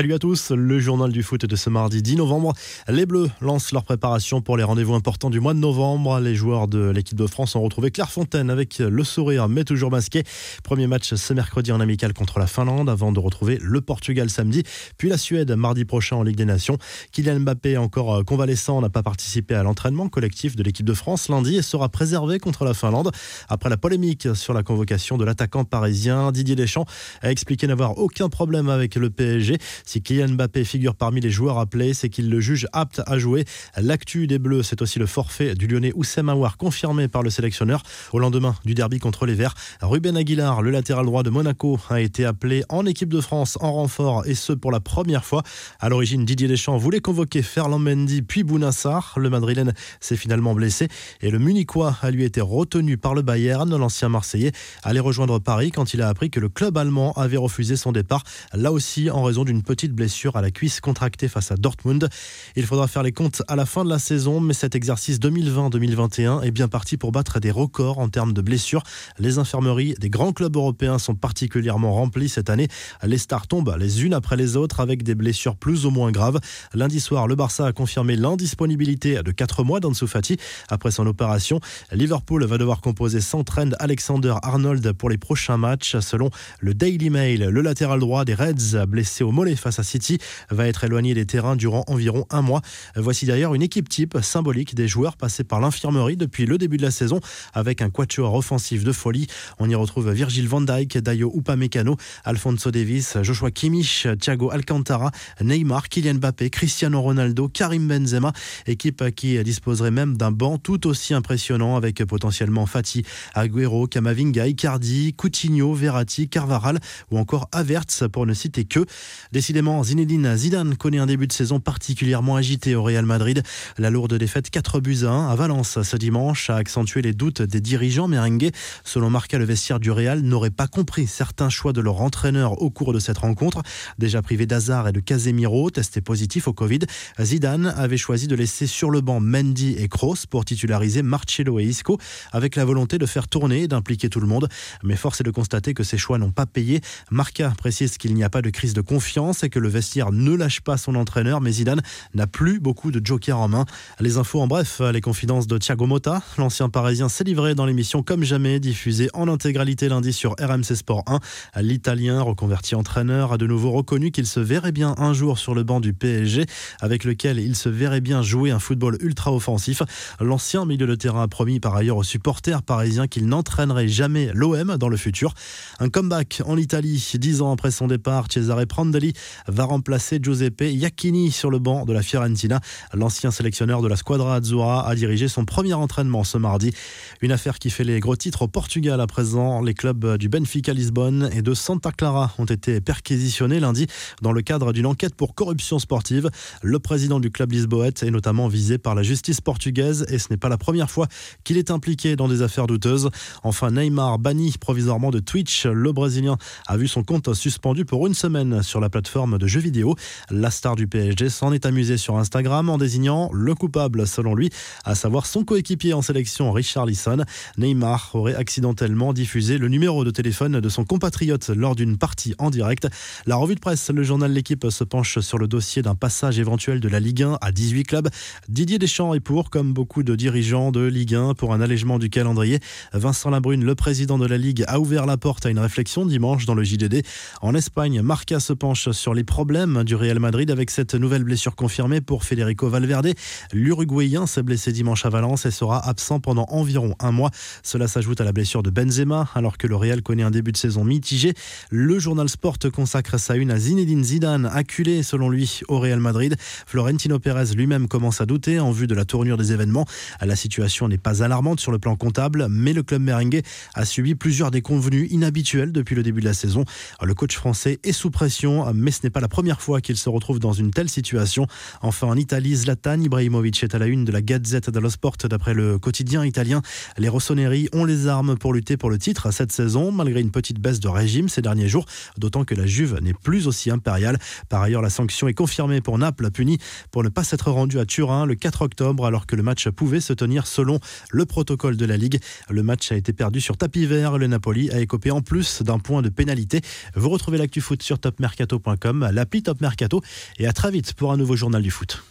Salut à tous, le journal du foot de ce mardi 10 novembre. Les Bleus lancent leur préparation pour les rendez-vous importants du mois de novembre. Les joueurs de l'équipe de France ont retrouvé Clairefontaine avec le sourire mais toujours masqué. Premier match ce mercredi en amical contre la Finlande avant de retrouver le Portugal samedi, puis la Suède mardi prochain en Ligue des Nations. Kylian Mbappé, encore convalescent, n'a pas participé à l'entraînement collectif de l'équipe de France lundi et sera préservé contre la Finlande. Après la polémique sur la convocation de l'attaquant parisien, Didier Deschamps a expliqué n'avoir aucun problème avec le PSG. Si Kylian Mbappé figure parmi les joueurs appelés, c'est qu'il le juge apte à jouer. L'actu des Bleus, c'est aussi le forfait du Lyonnais Oussem Aouar confirmé par le sélectionneur au lendemain du derby contre les Verts. Ruben Aguilar, le latéral droit de Monaco, a été appelé en équipe de France en renfort et ce pour la première fois. À l'origine, Didier Deschamps voulait convoquer Ferland Mendy puis Bounassar. Le Madrilène s'est finalement blessé et le Munichois a lui été retenu par le Bayern. L'ancien Marseillais allait rejoindre Paris quand il a appris que le club allemand avait refusé son départ, là aussi en raison d'une petite blessure à la cuisse contractée face à Dortmund. Il faudra faire les comptes à la fin de la saison, mais cet exercice 2020-2021 est bien parti pour battre des records en termes de blessures. Les infirmeries des grands clubs européens sont particulièrement remplies cette année. Les stars tombent les unes après les autres avec des blessures plus ou moins graves. Lundi soir, le Barça a confirmé l'indisponibilité de 4 mois d'Ansu Fati après son opération. Liverpool va devoir composer sans trend Alexander Arnold pour les prochains matchs. Selon le Daily Mail, le latéral droit des Reds, blessé au mollet face à City, va être éloigné des terrains durant environ un mois. Voici d'ailleurs une équipe type symbolique des joueurs passés par l'infirmerie depuis le début de la saison avec un quatuor offensif de folie. On y retrouve Virgil van Dijk, Dayo Upamecano, Alfonso Davis, Joshua Kimmich, Thiago Alcantara, Neymar, Kylian Mbappé, Cristiano Ronaldo, Karim Benzema, équipe qui disposerait même d'un banc tout aussi impressionnant avec potentiellement Fati, Agüero, Kamavinga, Icardi, Coutinho, Verratti, Carvaral ou encore Avertz pour ne citer que. Décidément, Zinedine Zidane connaît un début de saison particulièrement agité au Real Madrid. La lourde défaite 4 buts à 1 à Valence ce dimanche a accentué les doutes des dirigeants merengues. Selon Marca, le vestiaire du Real n'aurait pas compris certains choix de leur entraîneur au cours de cette rencontre. Déjà privé d'Hazard et de Casemiro, testé positif au Covid, Zidane avait choisi de laisser sur le banc Mendy et Kroos pour titulariser Marcelo et Isco avec la volonté de faire tourner et d'impliquer tout le monde. Mais force est de constater que ces choix n'ont pas payé. Marca précise qu'il n'y a pas de crise de confiance et que le vestiaire ne lâche pas son entraîneur, mais Zidane n'a plus beaucoup de jokers en main. Les infos en bref, les confidences de Thiago Motta, l'ancien parisien s'est livré dans l'émission Comme jamais, diffusée en intégralité lundi sur RMC Sport 1. L'Italien, reconverti entraîneur, a de nouveau reconnu qu'il se verrait bien un jour sur le banc du PSG, avec lequel il se verrait bien jouer un football ultra offensif. L'ancien milieu de terrain a promis par ailleurs aux supporters parisiens qu'il n'entraînerait jamais l'OM dans le futur. Un comeback en Italie, dix ans après son départ, Cesare Prandelli va remplacer Giuseppe Iacchini sur le banc de la Fiorentina. L'ancien sélectionneur de la Squadra Azzurra a dirigé son premier entraînement ce mardi. Une affaire qui fait les gros titres au Portugal à présent. Les clubs du Benfica Lisbonne et de Santa Clara ont été perquisitionnés lundi dans le cadre d'une enquête pour corruption sportive. Le président du club lisboète est notamment visé par la justice portugaise et ce n'est pas la première fois qu'il est impliqué dans des affaires douteuses. Enfin, Neymar banni provisoirement de Twitch. Le Brésilien a vu son compte suspendu pour une semaine sur la plateforme de jeux vidéo. La star du PSG s'en est amusée sur Instagram en désignant le coupable, selon lui, à savoir son coéquipier en sélection Richard Lisson. Neymar aurait accidentellement diffusé le numéro de téléphone de son compatriote lors d'une partie en direct. La revue de presse, le journal L'équipe se penche sur le dossier d'un passage éventuel de la Ligue 1 à 18 clubs. Didier Deschamps est pour, comme beaucoup de dirigeants de Ligue 1, pour un allègement du calendrier. Vincent Labrune, le président de la Ligue, a ouvert la porte à une réflexion dimanche dans le JDD. En Espagne, Marca se penche sur les problèmes du Real Madrid avec cette nouvelle blessure confirmée pour Federico Valverde. L'Uruguayen s'est blessé dimanche à Valence et sera absent pendant environ un mois. Cela s'ajoute à la blessure de Benzema, alors que le Real connaît un début de saison mitigé. Le journal Sport consacre sa une à Zinedine Zidane, acculé selon lui au Real Madrid. Florentino Pérez lui-même commence à douter en vue de la tournure des événements. La situation n'est pas alarmante sur le plan comptable, mais le club merengue a subi plusieurs déconvenus inhabituels depuis le début de la saison. Le coach français est sous pression, mais ce n'est pas la première fois qu'il se retrouve dans une telle situation. Enfin, en Italie, Zlatan Ibrahimovic est à la une de la Gazette dello Sport d'après le quotidien italien. Les Rossoneri ont les armes pour lutter pour le titre cette saison, malgré une petite baisse de régime ces derniers jours, d'autant que la Juve n'est plus aussi impériale. Par ailleurs, la sanction est confirmée pour Naples, puni pour ne pas s'être rendu à Turin le 4 octobre, alors que le match pouvait se tenir selon le protocole de la Ligue. Le match a été perdu sur tapis vert. Le Napoli a écopé en plus d'un point de pénalité. Vous retrouvez l'actu foot sur topmercato.com l'appli Top Mercato et à très vite pour un nouveau journal du foot.